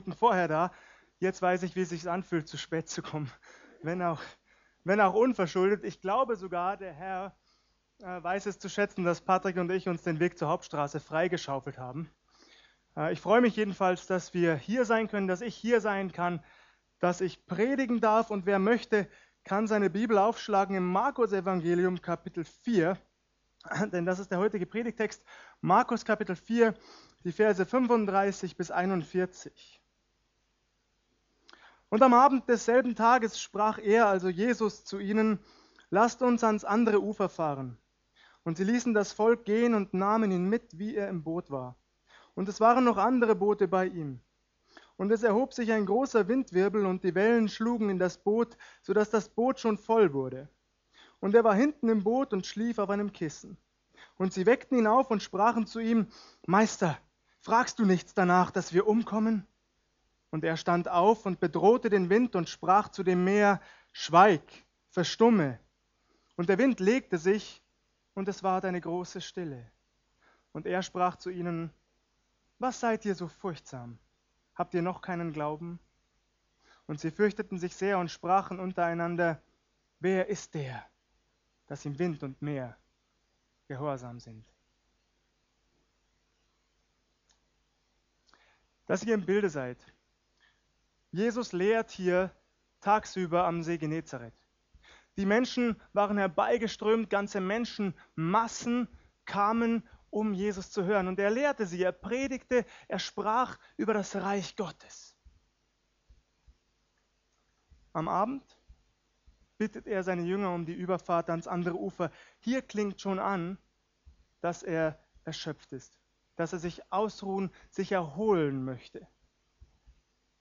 Minuten vorher da. Jetzt weiß ich, wie es sich anfühlt, zu spät zu kommen. Wenn auch, wenn auch unverschuldet. Ich glaube sogar, der Herr äh, weiß es zu schätzen, dass Patrick und ich uns den Weg zur Hauptstraße freigeschaufelt haben. Äh, ich freue mich jedenfalls, dass wir hier sein können, dass ich hier sein kann, dass ich predigen darf. Und wer möchte, kann seine Bibel aufschlagen im Markus-Evangelium, Kapitel 4. Denn das ist der heutige Predigtext. Markus, Kapitel 4, die Verse 35 bis 41. Und am Abend desselben Tages sprach er, also Jesus, zu ihnen, lasst uns ans andere Ufer fahren. Und sie ließen das Volk gehen und nahmen ihn mit, wie er im Boot war. Und es waren noch andere Boote bei ihm. Und es erhob sich ein großer Windwirbel und die Wellen schlugen in das Boot, so dass das Boot schon voll wurde. Und er war hinten im Boot und schlief auf einem Kissen. Und sie weckten ihn auf und sprachen zu ihm, Meister, fragst du nichts danach, dass wir umkommen? Und er stand auf und bedrohte den Wind und sprach zu dem Meer, Schweig, verstumme. Und der Wind legte sich, und es ward eine große Stille. Und er sprach zu ihnen, Was seid ihr so furchtsam? Habt ihr noch keinen Glauben? Und sie fürchteten sich sehr und sprachen untereinander, Wer ist der, dass ihm Wind und Meer gehorsam sind? Dass ihr im Bilde seid. Jesus lehrt hier tagsüber am See Genezareth. Die Menschen waren herbeigeströmt, ganze Menschenmassen kamen, um Jesus zu hören. Und er lehrte sie, er predigte, er sprach über das Reich Gottes. Am Abend bittet er seine Jünger um die Überfahrt ans andere Ufer. Hier klingt schon an, dass er erschöpft ist, dass er sich ausruhen, sich erholen möchte.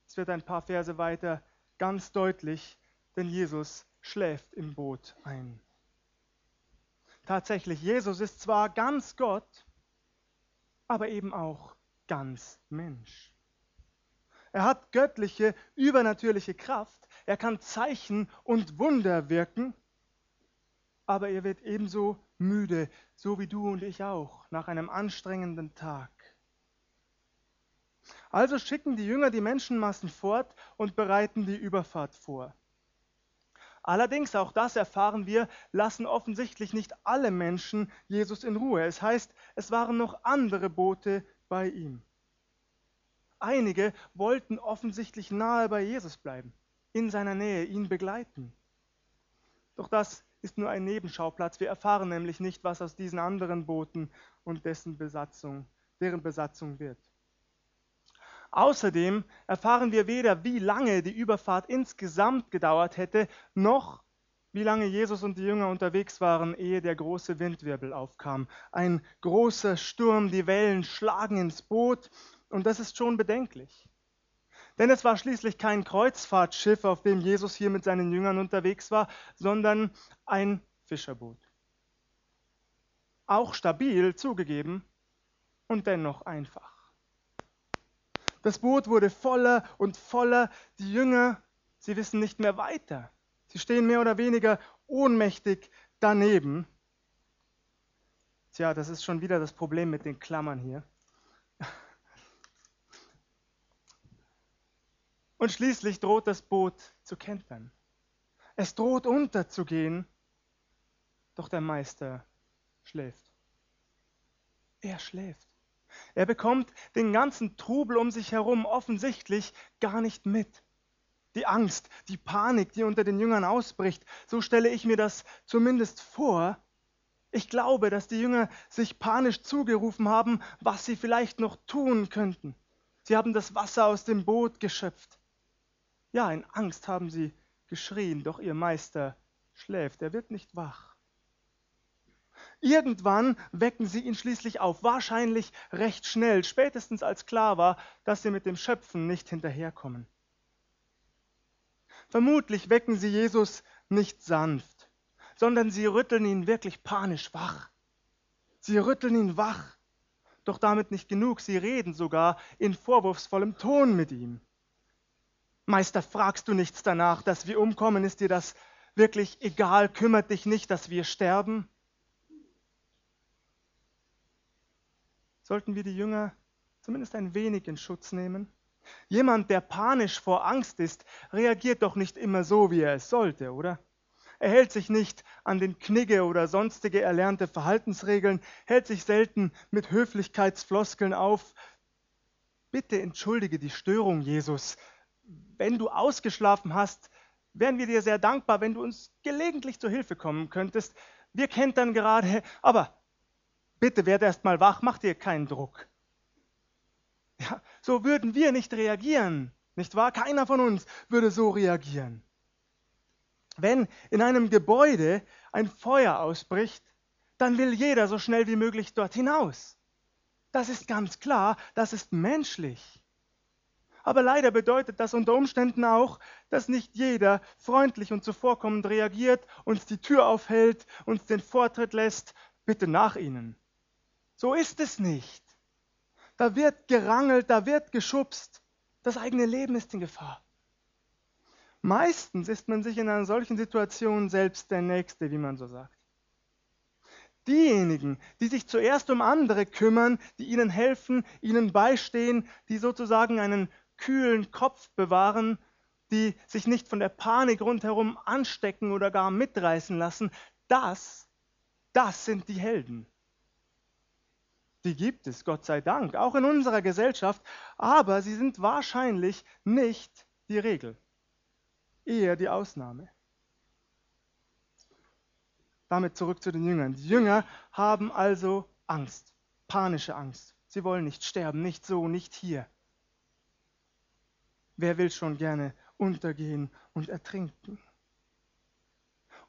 Es wird ein paar Verse weiter ganz deutlich, denn Jesus schläft im Boot ein. Tatsächlich, Jesus ist zwar ganz Gott, aber eben auch ganz Mensch. Er hat göttliche, übernatürliche Kraft, er kann Zeichen und Wunder wirken, aber er wird ebenso müde, so wie du und ich auch, nach einem anstrengenden Tag. Also schicken die Jünger die Menschenmassen fort und bereiten die Überfahrt vor. Allerdings, auch das erfahren wir, lassen offensichtlich nicht alle Menschen Jesus in Ruhe. Es heißt, es waren noch andere Boote bei ihm. Einige wollten offensichtlich nahe bei Jesus bleiben, in seiner Nähe, ihn begleiten. Doch das ist nur ein Nebenschauplatz. Wir erfahren nämlich nicht, was aus diesen anderen Booten und dessen Besatzung, deren Besatzung wird. Außerdem erfahren wir weder, wie lange die Überfahrt insgesamt gedauert hätte, noch wie lange Jesus und die Jünger unterwegs waren, ehe der große Windwirbel aufkam. Ein großer Sturm, die Wellen schlagen ins Boot und das ist schon bedenklich. Denn es war schließlich kein Kreuzfahrtschiff, auf dem Jesus hier mit seinen Jüngern unterwegs war, sondern ein Fischerboot. Auch stabil zugegeben und dennoch einfach. Das Boot wurde voller und voller. Die Jünger, sie wissen nicht mehr weiter. Sie stehen mehr oder weniger ohnmächtig daneben. Tja, das ist schon wieder das Problem mit den Klammern hier. Und schließlich droht das Boot zu kentern. Es droht unterzugehen, doch der Meister schläft. Er schläft. Er bekommt den ganzen Trubel um sich herum offensichtlich gar nicht mit. Die Angst, die Panik, die unter den Jüngern ausbricht, so stelle ich mir das zumindest vor. Ich glaube, dass die Jünger sich panisch zugerufen haben, was sie vielleicht noch tun könnten. Sie haben das Wasser aus dem Boot geschöpft. Ja, in Angst haben sie geschrien, doch ihr Meister schläft, er wird nicht wach. Irgendwann wecken sie ihn schließlich auf, wahrscheinlich recht schnell, spätestens als klar war, dass sie mit dem Schöpfen nicht hinterherkommen. Vermutlich wecken sie Jesus nicht sanft, sondern sie rütteln ihn wirklich panisch wach. Sie rütteln ihn wach, doch damit nicht genug, sie reden sogar in vorwurfsvollem Ton mit ihm. Meister, fragst du nichts danach, dass wir umkommen? Ist dir das wirklich egal? Kümmert dich nicht, dass wir sterben? Sollten wir die Jünger zumindest ein wenig in Schutz nehmen. Jemand, der panisch vor Angst ist, reagiert doch nicht immer so, wie er es sollte, oder? Er hält sich nicht an den Knigge oder sonstige erlernte Verhaltensregeln, hält sich selten mit Höflichkeitsfloskeln auf. Bitte entschuldige die Störung, Jesus. Wenn du ausgeschlafen hast, wären wir dir sehr dankbar, wenn du uns gelegentlich zur Hilfe kommen könntest. Wir kentern gerade, aber bitte werd erst mal wach, mach dir keinen Druck. Ja, so würden wir nicht reagieren, nicht wahr? Keiner von uns würde so reagieren. Wenn in einem Gebäude ein Feuer ausbricht, dann will jeder so schnell wie möglich dort hinaus. Das ist ganz klar, das ist menschlich. Aber leider bedeutet das unter Umständen auch, dass nicht jeder freundlich und zuvorkommend reagiert, uns die Tür aufhält, uns den Vortritt lässt, bitte nach ihnen. So ist es nicht. Da wird gerangelt, da wird geschubst. Das eigene Leben ist in Gefahr. Meistens ist man sich in einer solchen Situation selbst der Nächste, wie man so sagt. Diejenigen, die sich zuerst um andere kümmern, die ihnen helfen, ihnen beistehen, die sozusagen einen kühlen Kopf bewahren, die sich nicht von der Panik rundherum anstecken oder gar mitreißen lassen, das, das sind die Helden. Die gibt es, Gott sei Dank, auch in unserer Gesellschaft, aber sie sind wahrscheinlich nicht die Regel, eher die Ausnahme. Damit zurück zu den Jüngern. Die Jünger haben also Angst, panische Angst. Sie wollen nicht sterben, nicht so, nicht hier. Wer will schon gerne untergehen und ertrinken?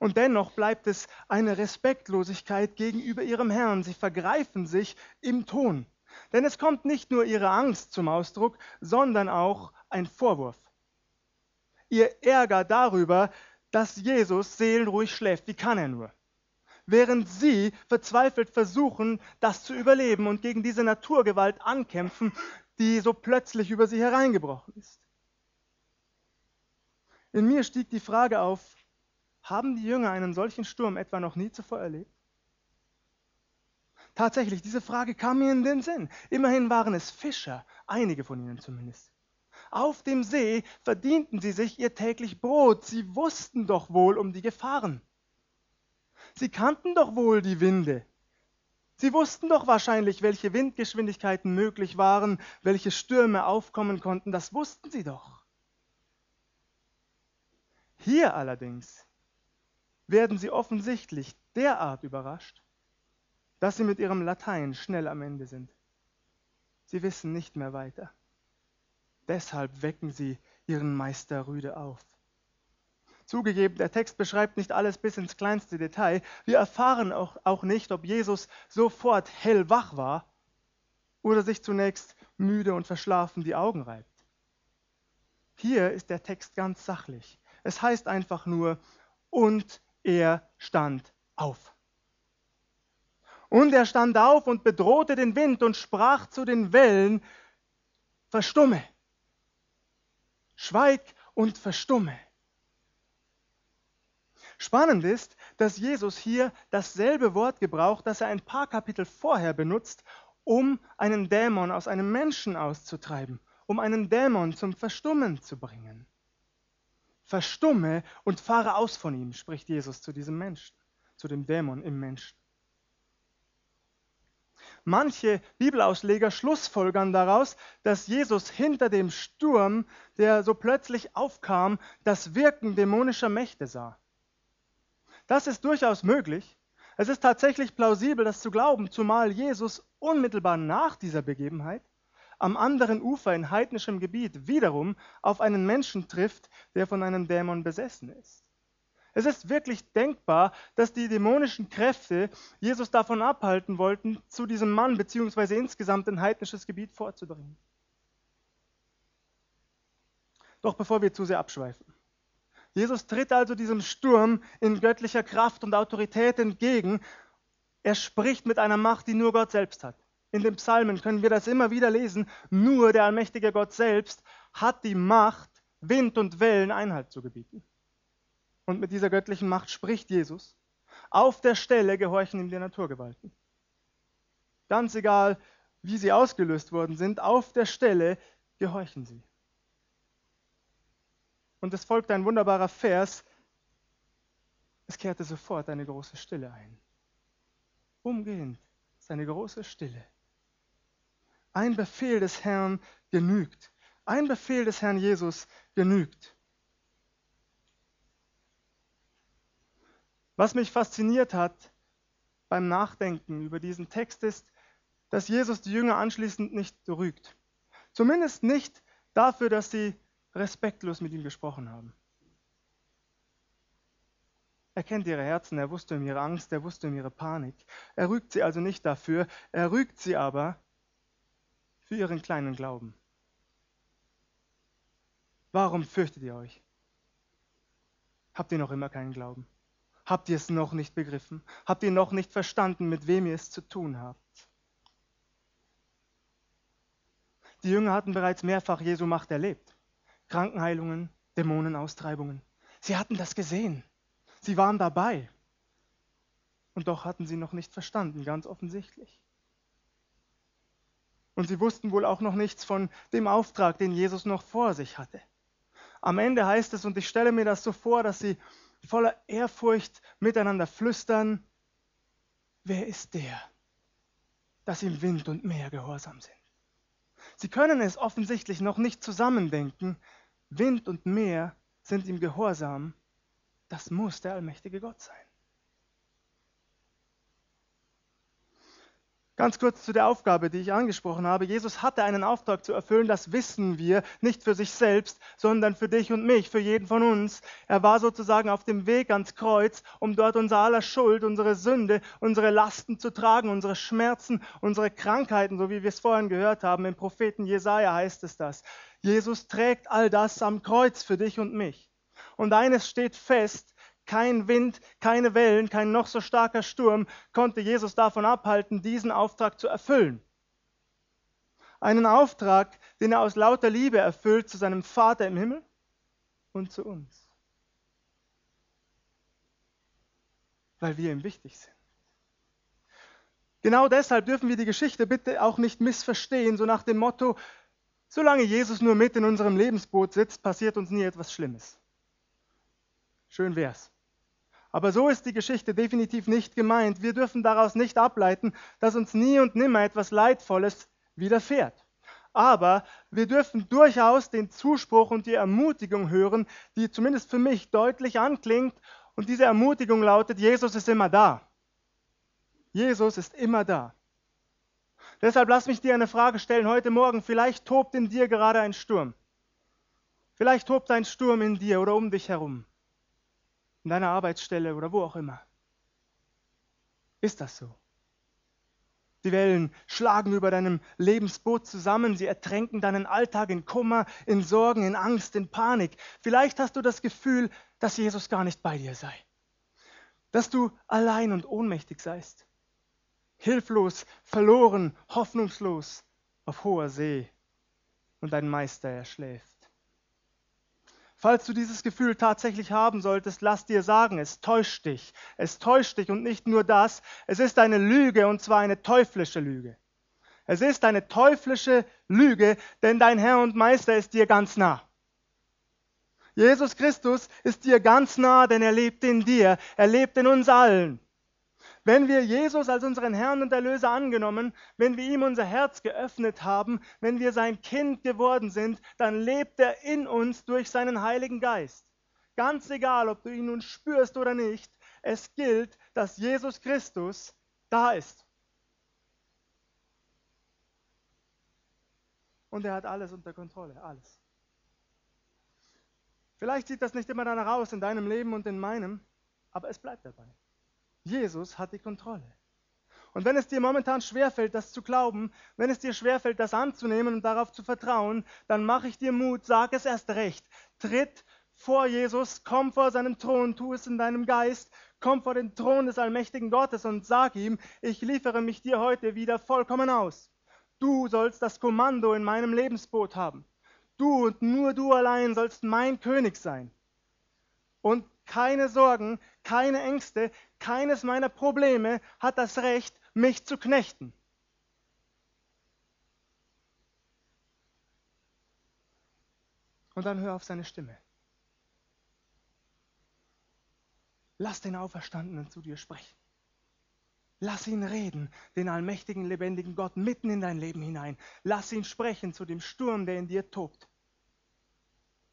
Und dennoch bleibt es eine Respektlosigkeit gegenüber ihrem Herrn. Sie vergreifen sich im Ton. Denn es kommt nicht nur ihre Angst zum Ausdruck, sondern auch ein Vorwurf. Ihr Ärger darüber, dass Jesus seelenruhig schläft. Wie kann er nur? Während sie verzweifelt versuchen, das zu überleben und gegen diese Naturgewalt ankämpfen, die so plötzlich über sie hereingebrochen ist. In mir stieg die Frage auf, haben die Jünger einen solchen Sturm etwa noch nie zuvor erlebt? Tatsächlich, diese Frage kam mir in den Sinn. Immerhin waren es Fischer, einige von ihnen zumindest. Auf dem See verdienten sie sich ihr täglich Brot. Sie wussten doch wohl um die Gefahren. Sie kannten doch wohl die Winde. Sie wussten doch wahrscheinlich, welche Windgeschwindigkeiten möglich waren, welche Stürme aufkommen konnten. Das wussten sie doch. Hier allerdings werden sie offensichtlich derart überrascht, dass sie mit ihrem Latein schnell am Ende sind. Sie wissen nicht mehr weiter. Deshalb wecken sie ihren Meister rüde auf. Zugegeben, der Text beschreibt nicht alles bis ins kleinste Detail. Wir erfahren auch, auch nicht, ob Jesus sofort hellwach war oder sich zunächst müde und verschlafen die Augen reibt. Hier ist der Text ganz sachlich. Es heißt einfach nur, und er stand auf. Und er stand auf und bedrohte den Wind und sprach zu den Wellen, verstumme, schweig und verstumme. Spannend ist, dass Jesus hier dasselbe Wort gebraucht, das er ein paar Kapitel vorher benutzt, um einen Dämon aus einem Menschen auszutreiben, um einen Dämon zum Verstummen zu bringen verstumme und fahre aus von ihm, spricht Jesus zu diesem Menschen, zu dem Dämon im Menschen. Manche Bibelausleger schlussfolgern daraus, dass Jesus hinter dem Sturm, der so plötzlich aufkam, das Wirken dämonischer Mächte sah. Das ist durchaus möglich. Es ist tatsächlich plausibel, das zu glauben, zumal Jesus unmittelbar nach dieser Begebenheit am anderen Ufer in heidnischem Gebiet wiederum auf einen Menschen trifft, der von einem Dämon besessen ist. Es ist wirklich denkbar, dass die dämonischen Kräfte Jesus davon abhalten wollten, zu diesem Mann bzw. insgesamt in heidnisches Gebiet vorzudringen. Doch bevor wir zu sehr abschweifen. Jesus tritt also diesem Sturm in göttlicher Kraft und Autorität entgegen. Er spricht mit einer Macht, die nur Gott selbst hat. In den Psalmen können wir das immer wieder lesen. Nur der allmächtige Gott selbst hat die Macht, Wind und Wellen Einhalt zu gebieten. Und mit dieser göttlichen Macht spricht Jesus. Auf der Stelle gehorchen ihm die Naturgewalten. Ganz egal, wie sie ausgelöst worden sind, auf der Stelle gehorchen sie. Und es folgt ein wunderbarer Vers. Es kehrte sofort eine große Stille ein. Umgehend ist eine große Stille. Ein Befehl des Herrn genügt. Ein Befehl des Herrn Jesus genügt. Was mich fasziniert hat beim Nachdenken über diesen Text ist, dass Jesus die Jünger anschließend nicht rügt. Zumindest nicht dafür, dass sie respektlos mit ihm gesprochen haben. Er kennt ihre Herzen, er wusste um ihre Angst, er wusste um ihre Panik. Er rügt sie also nicht dafür, er rügt sie aber für ihren kleinen Glauben. Warum fürchtet ihr euch? Habt ihr noch immer keinen Glauben? Habt ihr es noch nicht begriffen? Habt ihr noch nicht verstanden, mit wem ihr es zu tun habt? Die Jünger hatten bereits mehrfach Jesu Macht erlebt. Krankenheilungen, Dämonenaustreibungen. Sie hatten das gesehen. Sie waren dabei. Und doch hatten sie noch nicht verstanden, ganz offensichtlich. Und sie wussten wohl auch noch nichts von dem Auftrag, den Jesus noch vor sich hatte. Am Ende heißt es, und ich stelle mir das so vor, dass sie voller Ehrfurcht miteinander flüstern, wer ist der, dass ihm Wind und Meer gehorsam sind? Sie können es offensichtlich noch nicht zusammendenken. Wind und Meer sind ihm gehorsam. Das muss der allmächtige Gott sein. Ganz kurz zu der Aufgabe, die ich angesprochen habe. Jesus hatte einen Auftrag zu erfüllen, das wissen wir, nicht für sich selbst, sondern für dich und mich, für jeden von uns. Er war sozusagen auf dem Weg ans Kreuz, um dort unser aller Schuld, unsere Sünde, unsere Lasten zu tragen, unsere Schmerzen, unsere Krankheiten, so wie wir es vorhin gehört haben. Im Propheten Jesaja heißt es das. Jesus trägt all das am Kreuz für dich und mich. Und eines steht fest, kein Wind, keine Wellen, kein noch so starker Sturm konnte Jesus davon abhalten, diesen Auftrag zu erfüllen. Einen Auftrag, den er aus lauter Liebe erfüllt zu seinem Vater im Himmel und zu uns. Weil wir ihm wichtig sind. Genau deshalb dürfen wir die Geschichte bitte auch nicht missverstehen, so nach dem Motto, solange Jesus nur mit in unserem Lebensboot sitzt, passiert uns nie etwas Schlimmes. Schön wär's. Aber so ist die Geschichte definitiv nicht gemeint. Wir dürfen daraus nicht ableiten, dass uns nie und nimmer etwas Leidvolles widerfährt. Aber wir dürfen durchaus den Zuspruch und die Ermutigung hören, die zumindest für mich deutlich anklingt. Und diese Ermutigung lautet, Jesus ist immer da. Jesus ist immer da. Deshalb lass mich dir eine Frage stellen heute Morgen. Vielleicht tobt in dir gerade ein Sturm. Vielleicht tobt ein Sturm in dir oder um dich herum in deiner Arbeitsstelle oder wo auch immer. Ist das so? Die Wellen schlagen über deinem Lebensboot zusammen, sie ertränken deinen Alltag in Kummer, in Sorgen, in Angst, in Panik. Vielleicht hast du das Gefühl, dass Jesus gar nicht bei dir sei, dass du allein und ohnmächtig seist, hilflos, verloren, hoffnungslos auf hoher See und dein Meister erschläft. Falls du dieses Gefühl tatsächlich haben solltest, lass dir sagen, es täuscht dich. Es täuscht dich und nicht nur das, es ist eine Lüge und zwar eine teuflische Lüge. Es ist eine teuflische Lüge, denn dein Herr und Meister ist dir ganz nah. Jesus Christus ist dir ganz nah, denn er lebt in dir, er lebt in uns allen. Wenn wir Jesus als unseren Herrn und Erlöser angenommen, wenn wir ihm unser Herz geöffnet haben, wenn wir sein Kind geworden sind, dann lebt er in uns durch seinen Heiligen Geist. Ganz egal, ob du ihn nun spürst oder nicht, es gilt, dass Jesus Christus da ist. Und er hat alles unter Kontrolle, alles. Vielleicht sieht das nicht immer danach aus in deinem Leben und in meinem, aber es bleibt dabei. Jesus hat die Kontrolle. Und wenn es dir momentan schwerfällt, das zu glauben, wenn es dir schwerfällt, das anzunehmen und darauf zu vertrauen, dann mache ich dir Mut, sag es erst recht. Tritt vor Jesus, komm vor seinen Thron, tu es in deinem Geist, komm vor den Thron des allmächtigen Gottes und sag ihm, ich liefere mich dir heute wieder vollkommen aus. Du sollst das Kommando in meinem Lebensboot haben. Du und nur du allein sollst mein König sein. Und keine Sorgen, keine Ängste, keines meiner Probleme hat das Recht, mich zu knechten. Und dann hör auf seine Stimme. Lass den Auferstandenen zu dir sprechen. Lass ihn reden, den allmächtigen, lebendigen Gott mitten in dein Leben hinein. Lass ihn sprechen zu dem Sturm, der in dir tobt.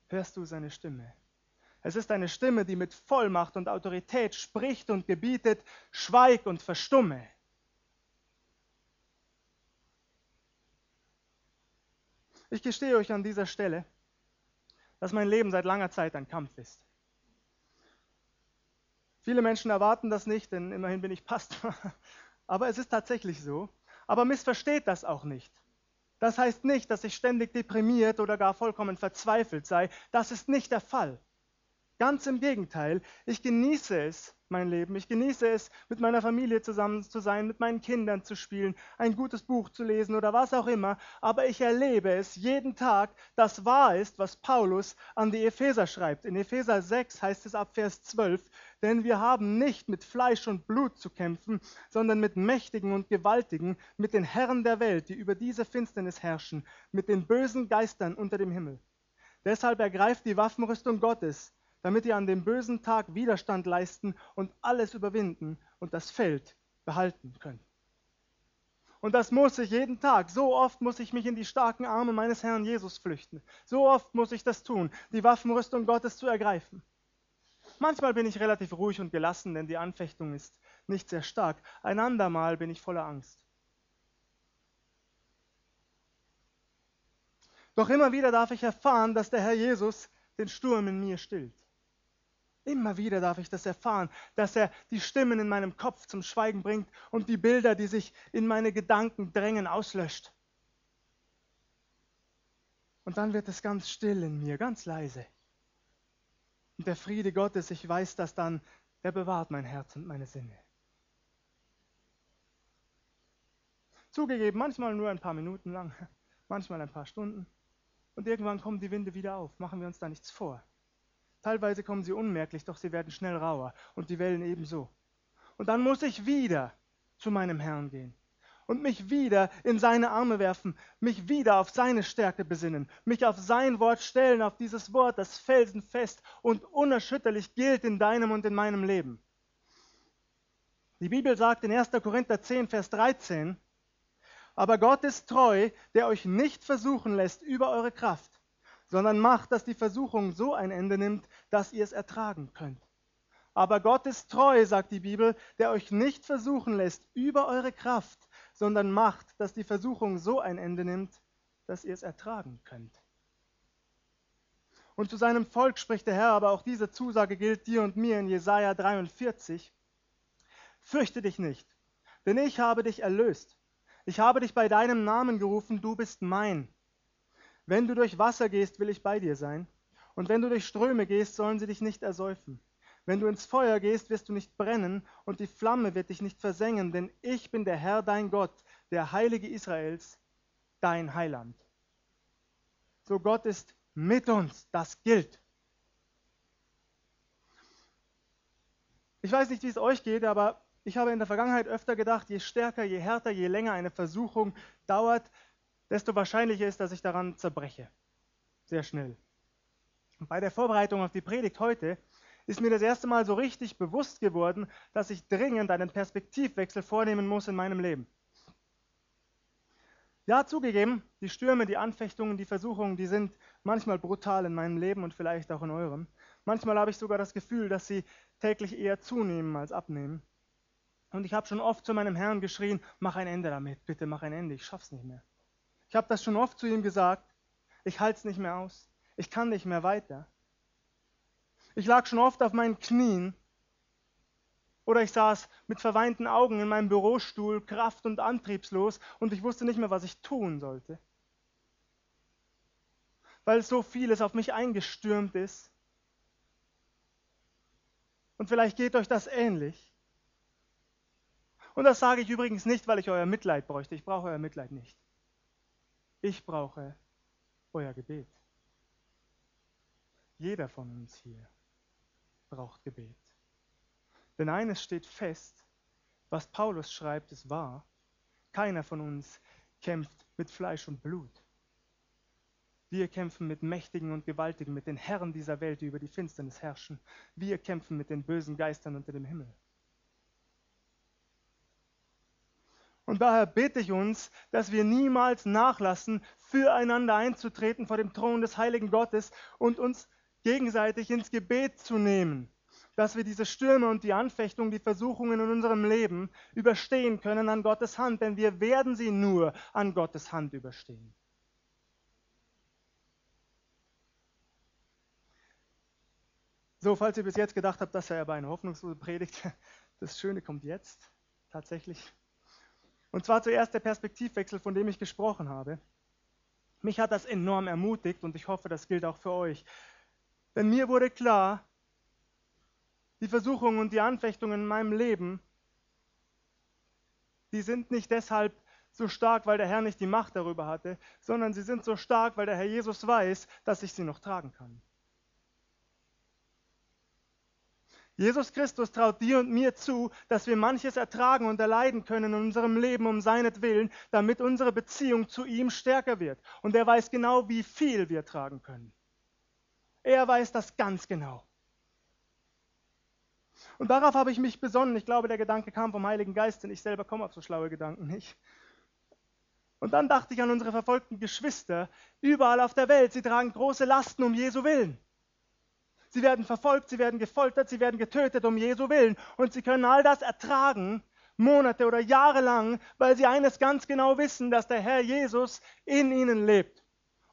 Hörst du seine Stimme? Es ist eine Stimme, die mit Vollmacht und Autorität spricht und gebietet, schweig und verstumme. Ich gestehe euch an dieser Stelle, dass mein Leben seit langer Zeit ein Kampf ist. Viele Menschen erwarten das nicht, denn immerhin bin ich Pastor. Aber es ist tatsächlich so. Aber missversteht das auch nicht. Das heißt nicht, dass ich ständig deprimiert oder gar vollkommen verzweifelt sei. Das ist nicht der Fall. Ganz im Gegenteil, ich genieße es, mein Leben. Ich genieße es, mit meiner Familie zusammen zu sein, mit meinen Kindern zu spielen, ein gutes Buch zu lesen oder was auch immer. Aber ich erlebe es jeden Tag, dass wahr ist, was Paulus an die Epheser schreibt. In Epheser 6 heißt es ab Vers 12, denn wir haben nicht mit Fleisch und Blut zu kämpfen, sondern mit Mächtigen und Gewaltigen, mit den Herren der Welt, die über diese Finsternis herrschen, mit den bösen Geistern unter dem Himmel. Deshalb ergreift die Waffenrüstung Gottes damit ihr an dem bösen Tag Widerstand leisten und alles überwinden und das Feld behalten könnt. Und das muss ich jeden Tag. So oft muss ich mich in die starken Arme meines Herrn Jesus flüchten. So oft muss ich das tun, die Waffenrüstung Gottes zu ergreifen. Manchmal bin ich relativ ruhig und gelassen, denn die Anfechtung ist nicht sehr stark. Ein andermal bin ich voller Angst. Doch immer wieder darf ich erfahren, dass der Herr Jesus den Sturm in mir stillt. Immer wieder darf ich das erfahren, dass er die Stimmen in meinem Kopf zum Schweigen bringt und die Bilder, die sich in meine Gedanken drängen, auslöscht. Und dann wird es ganz still in mir, ganz leise. Und der Friede Gottes, ich weiß das dann, der bewahrt mein Herz und meine Sinne. Zugegeben, manchmal nur ein paar Minuten lang, manchmal ein paar Stunden. Und irgendwann kommen die Winde wieder auf, machen wir uns da nichts vor. Teilweise kommen sie unmerklich, doch sie werden schnell rauer und die Wellen ebenso. Und dann muss ich wieder zu meinem Herrn gehen und mich wieder in seine Arme werfen, mich wieder auf seine Stärke besinnen, mich auf sein Wort stellen, auf dieses Wort, das felsenfest und unerschütterlich gilt in deinem und in meinem Leben. Die Bibel sagt in 1. Korinther 10, Vers 13, aber Gott ist treu, der euch nicht versuchen lässt über eure Kraft, sondern macht, dass die Versuchung so ein Ende nimmt, dass ihr es ertragen könnt. Aber Gott ist treu, sagt die Bibel, der euch nicht versuchen lässt über eure Kraft, sondern macht, dass die Versuchung so ein Ende nimmt, dass ihr es ertragen könnt. Und zu seinem Volk spricht der Herr, aber auch diese Zusage gilt dir und mir in Jesaja 43. Fürchte dich nicht, denn ich habe dich erlöst. Ich habe dich bei deinem Namen gerufen, du bist mein. Wenn du durch Wasser gehst, will ich bei dir sein. Und wenn du durch Ströme gehst, sollen sie dich nicht ersäufen. Wenn du ins Feuer gehst, wirst du nicht brennen, und die Flamme wird dich nicht versengen, denn ich bin der Herr dein Gott, der Heilige Israels, dein Heiland. So Gott ist mit uns, das gilt. Ich weiß nicht, wie es euch geht, aber ich habe in der Vergangenheit öfter gedacht, je stärker, je härter, je länger eine Versuchung dauert, desto wahrscheinlicher ist, dass ich daran zerbreche. Sehr schnell. Und bei der Vorbereitung auf die Predigt heute ist mir das erste Mal so richtig bewusst geworden, dass ich dringend einen Perspektivwechsel vornehmen muss in meinem Leben. Ja, zugegeben, die Stürme, die Anfechtungen, die Versuchungen, die sind manchmal brutal in meinem Leben und vielleicht auch in eurem. Manchmal habe ich sogar das Gefühl, dass sie täglich eher zunehmen als abnehmen. Und ich habe schon oft zu meinem Herrn geschrien, mach ein Ende damit, bitte mach ein Ende, ich schaff's nicht mehr. Ich habe das schon oft zu ihm gesagt. Ich halte es nicht mehr aus. Ich kann nicht mehr weiter. Ich lag schon oft auf meinen Knien oder ich saß mit verweinten Augen in meinem Bürostuhl, kraft- und antriebslos, und ich wusste nicht mehr, was ich tun sollte. Weil so vieles auf mich eingestürmt ist. Und vielleicht geht euch das ähnlich. Und das sage ich übrigens nicht, weil ich euer Mitleid bräuchte. Ich brauche euer Mitleid nicht. Ich brauche euer Gebet. Jeder von uns hier braucht Gebet. Denn eines steht fest, was Paulus schreibt, ist wahr. Keiner von uns kämpft mit Fleisch und Blut. Wir kämpfen mit Mächtigen und Gewaltigen, mit den Herren dieser Welt, die über die Finsternis herrschen. Wir kämpfen mit den bösen Geistern unter dem Himmel. Und daher bitte ich uns, dass wir niemals nachlassen, füreinander einzutreten vor dem Thron des heiligen Gottes und uns gegenseitig ins Gebet zu nehmen, dass wir diese Stürme und die Anfechtungen, die Versuchungen in unserem Leben überstehen können an Gottes Hand, denn wir werden sie nur an Gottes Hand überstehen. So, falls ihr bis jetzt gedacht habt, das sei aber eine hoffnungslose Predigt, das Schöne kommt jetzt tatsächlich. Und zwar zuerst der Perspektivwechsel, von dem ich gesprochen habe. Mich hat das enorm ermutigt und ich hoffe, das gilt auch für euch. Denn mir wurde klar, die Versuchungen und die Anfechtungen in meinem Leben, die sind nicht deshalb so stark, weil der Herr nicht die Macht darüber hatte, sondern sie sind so stark, weil der Herr Jesus weiß, dass ich sie noch tragen kann. Jesus Christus traut dir und mir zu, dass wir manches ertragen und erleiden können in unserem Leben um seinetwillen, damit unsere Beziehung zu ihm stärker wird. Und er weiß genau, wie viel wir tragen können. Er weiß das ganz genau. Und darauf habe ich mich besonnen. Ich glaube, der Gedanke kam vom Heiligen Geist, denn ich selber komme auf so schlaue Gedanken nicht. Und dann dachte ich an unsere verfolgten Geschwister überall auf der Welt. Sie tragen große Lasten um Jesu Willen. Sie werden verfolgt, sie werden gefoltert, sie werden getötet um Jesu Willen. Und sie können all das ertragen, Monate oder Jahre lang, weil sie eines ganz genau wissen, dass der Herr Jesus in ihnen lebt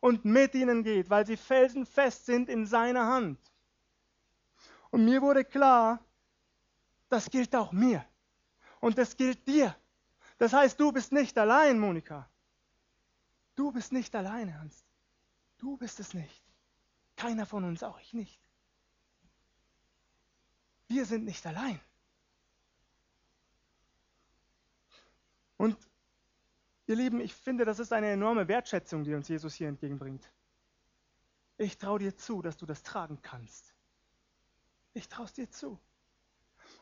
und mit ihnen geht, weil sie felsenfest sind in seiner Hand. Und mir wurde klar, das gilt auch mir. Und das gilt dir. Das heißt, du bist nicht allein, Monika. Du bist nicht allein, Ernst. Du bist es nicht. Keiner von uns, auch ich nicht. Wir sind nicht allein. Und ihr Lieben, ich finde, das ist eine enorme Wertschätzung, die uns Jesus hier entgegenbringt. Ich traue dir zu, dass du das tragen kannst. Ich traue es dir zu.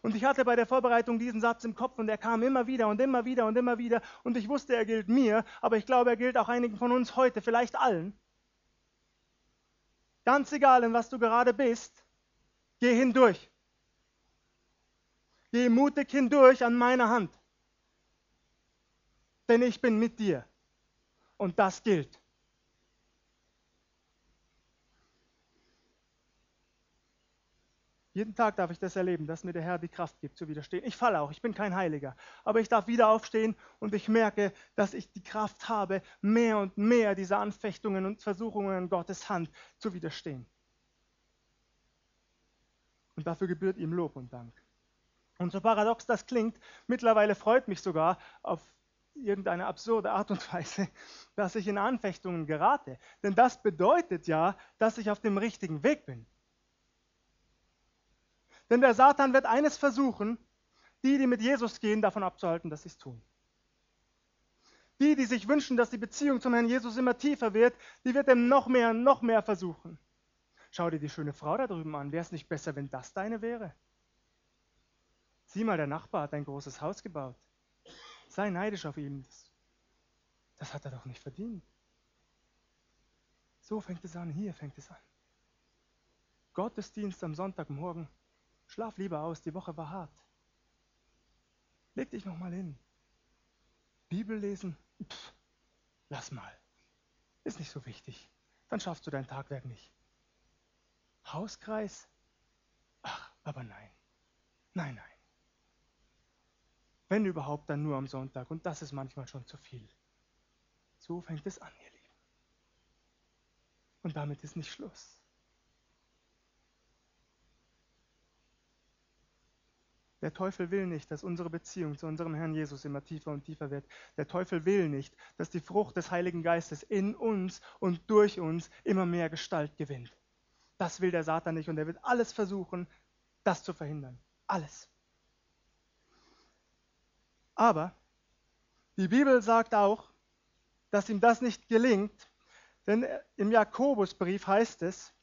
Und ich hatte bei der Vorbereitung diesen Satz im Kopf und er kam immer wieder und immer wieder und immer wieder. Und ich wusste, er gilt mir, aber ich glaube, er gilt auch einigen von uns heute, vielleicht allen. Ganz egal, in was du gerade bist, geh hindurch. Geh mutig hindurch an meiner Hand. Denn ich bin mit dir. Und das gilt. Jeden Tag darf ich das erleben, dass mir der Herr die Kraft gibt zu widerstehen. Ich falle auch, ich bin kein Heiliger, aber ich darf wieder aufstehen und ich merke, dass ich die Kraft habe, mehr und mehr dieser Anfechtungen und Versuchungen in Gottes Hand zu widerstehen. Und dafür gebührt ihm Lob und Dank. Und so paradox das klingt, mittlerweile freut mich sogar auf irgendeine absurde Art und Weise, dass ich in Anfechtungen gerate. Denn das bedeutet ja, dass ich auf dem richtigen Weg bin. Denn der Satan wird eines versuchen, die, die mit Jesus gehen, davon abzuhalten, dass sie es tun. Die, die sich wünschen, dass die Beziehung zum Herrn Jesus immer tiefer wird, die wird ihm noch mehr, noch mehr versuchen. Schau dir die schöne Frau da drüben an. Wäre es nicht besser, wenn das deine wäre? Sieh mal, der Nachbar hat ein großes Haus gebaut. Sei neidisch auf ihn. Das, hat er doch nicht verdient. So fängt es an, hier fängt es an. Gottesdienst am Sonntagmorgen. Schlaf lieber aus, die Woche war hart. Leg dich noch mal hin. Bibel lesen, Pff, lass mal. Ist nicht so wichtig. Dann schaffst du dein Tagwerk nicht. Hauskreis? Ach, aber nein. Nein, nein. Wenn überhaupt, dann nur am Sonntag. Und das ist manchmal schon zu viel. So fängt es an, ihr Lieben. Und damit ist nicht Schluss. Der Teufel will nicht, dass unsere Beziehung zu unserem Herrn Jesus immer tiefer und tiefer wird. Der Teufel will nicht, dass die Frucht des Heiligen Geistes in uns und durch uns immer mehr Gestalt gewinnt. Das will der Satan nicht und er wird alles versuchen, das zu verhindern. Alles. Aber die Bibel sagt auch, dass ihm das nicht gelingt, denn im Jakobusbrief heißt es,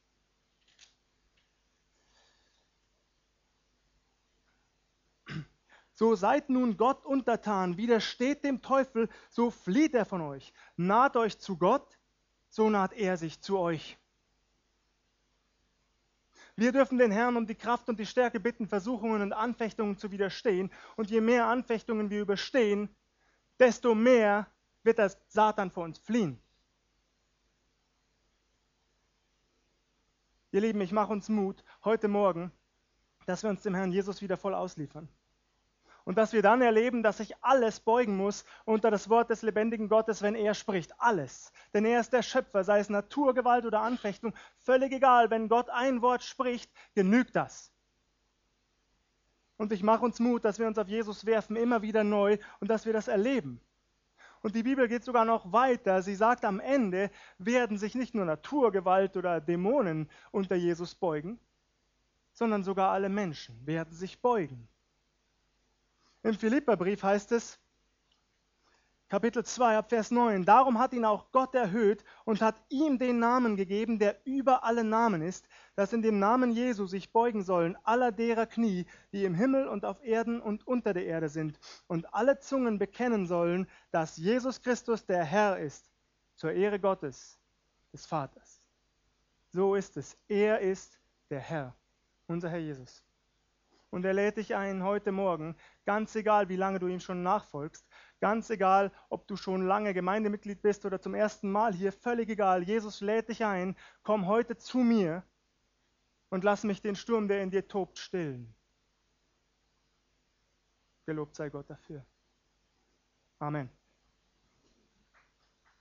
So seid nun Gott untertan, widersteht dem Teufel, so flieht er von euch. Naht euch zu Gott, so naht er sich zu euch. Wir dürfen den Herrn um die Kraft und die Stärke bitten, Versuchungen und Anfechtungen zu widerstehen. Und je mehr Anfechtungen wir überstehen, desto mehr wird der Satan vor uns fliehen. Ihr Lieben, ich mache uns Mut heute Morgen, dass wir uns dem Herrn Jesus wieder voll ausliefern. Und dass wir dann erleben, dass sich alles beugen muss unter das Wort des lebendigen Gottes, wenn er spricht. Alles. Denn er ist der Schöpfer, sei es Naturgewalt oder Anfechtung. Völlig egal, wenn Gott ein Wort spricht, genügt das. Und ich mache uns Mut, dass wir uns auf Jesus werfen, immer wieder neu und dass wir das erleben. Und die Bibel geht sogar noch weiter. Sie sagt, am Ende werden sich nicht nur Naturgewalt oder Dämonen unter Jesus beugen, sondern sogar alle Menschen werden sich beugen. Im Philipperbrief heißt es, Kapitel 2 ab Vers 9, darum hat ihn auch Gott erhöht und hat ihm den Namen gegeben, der über alle Namen ist, dass in dem Namen Jesu sich beugen sollen aller derer Knie, die im Himmel und auf Erden und unter der Erde sind, und alle Zungen bekennen sollen, dass Jesus Christus der Herr ist, zur Ehre Gottes, des Vaters. So ist es. Er ist der Herr, unser Herr Jesus. Und er lädt dich ein heute Morgen, ganz egal, wie lange du ihm schon nachfolgst, ganz egal, ob du schon lange Gemeindemitglied bist oder zum ersten Mal hier, völlig egal. Jesus lädt dich ein, komm heute zu mir und lass mich den Sturm, der in dir tobt, stillen. Gelobt sei Gott dafür. Amen.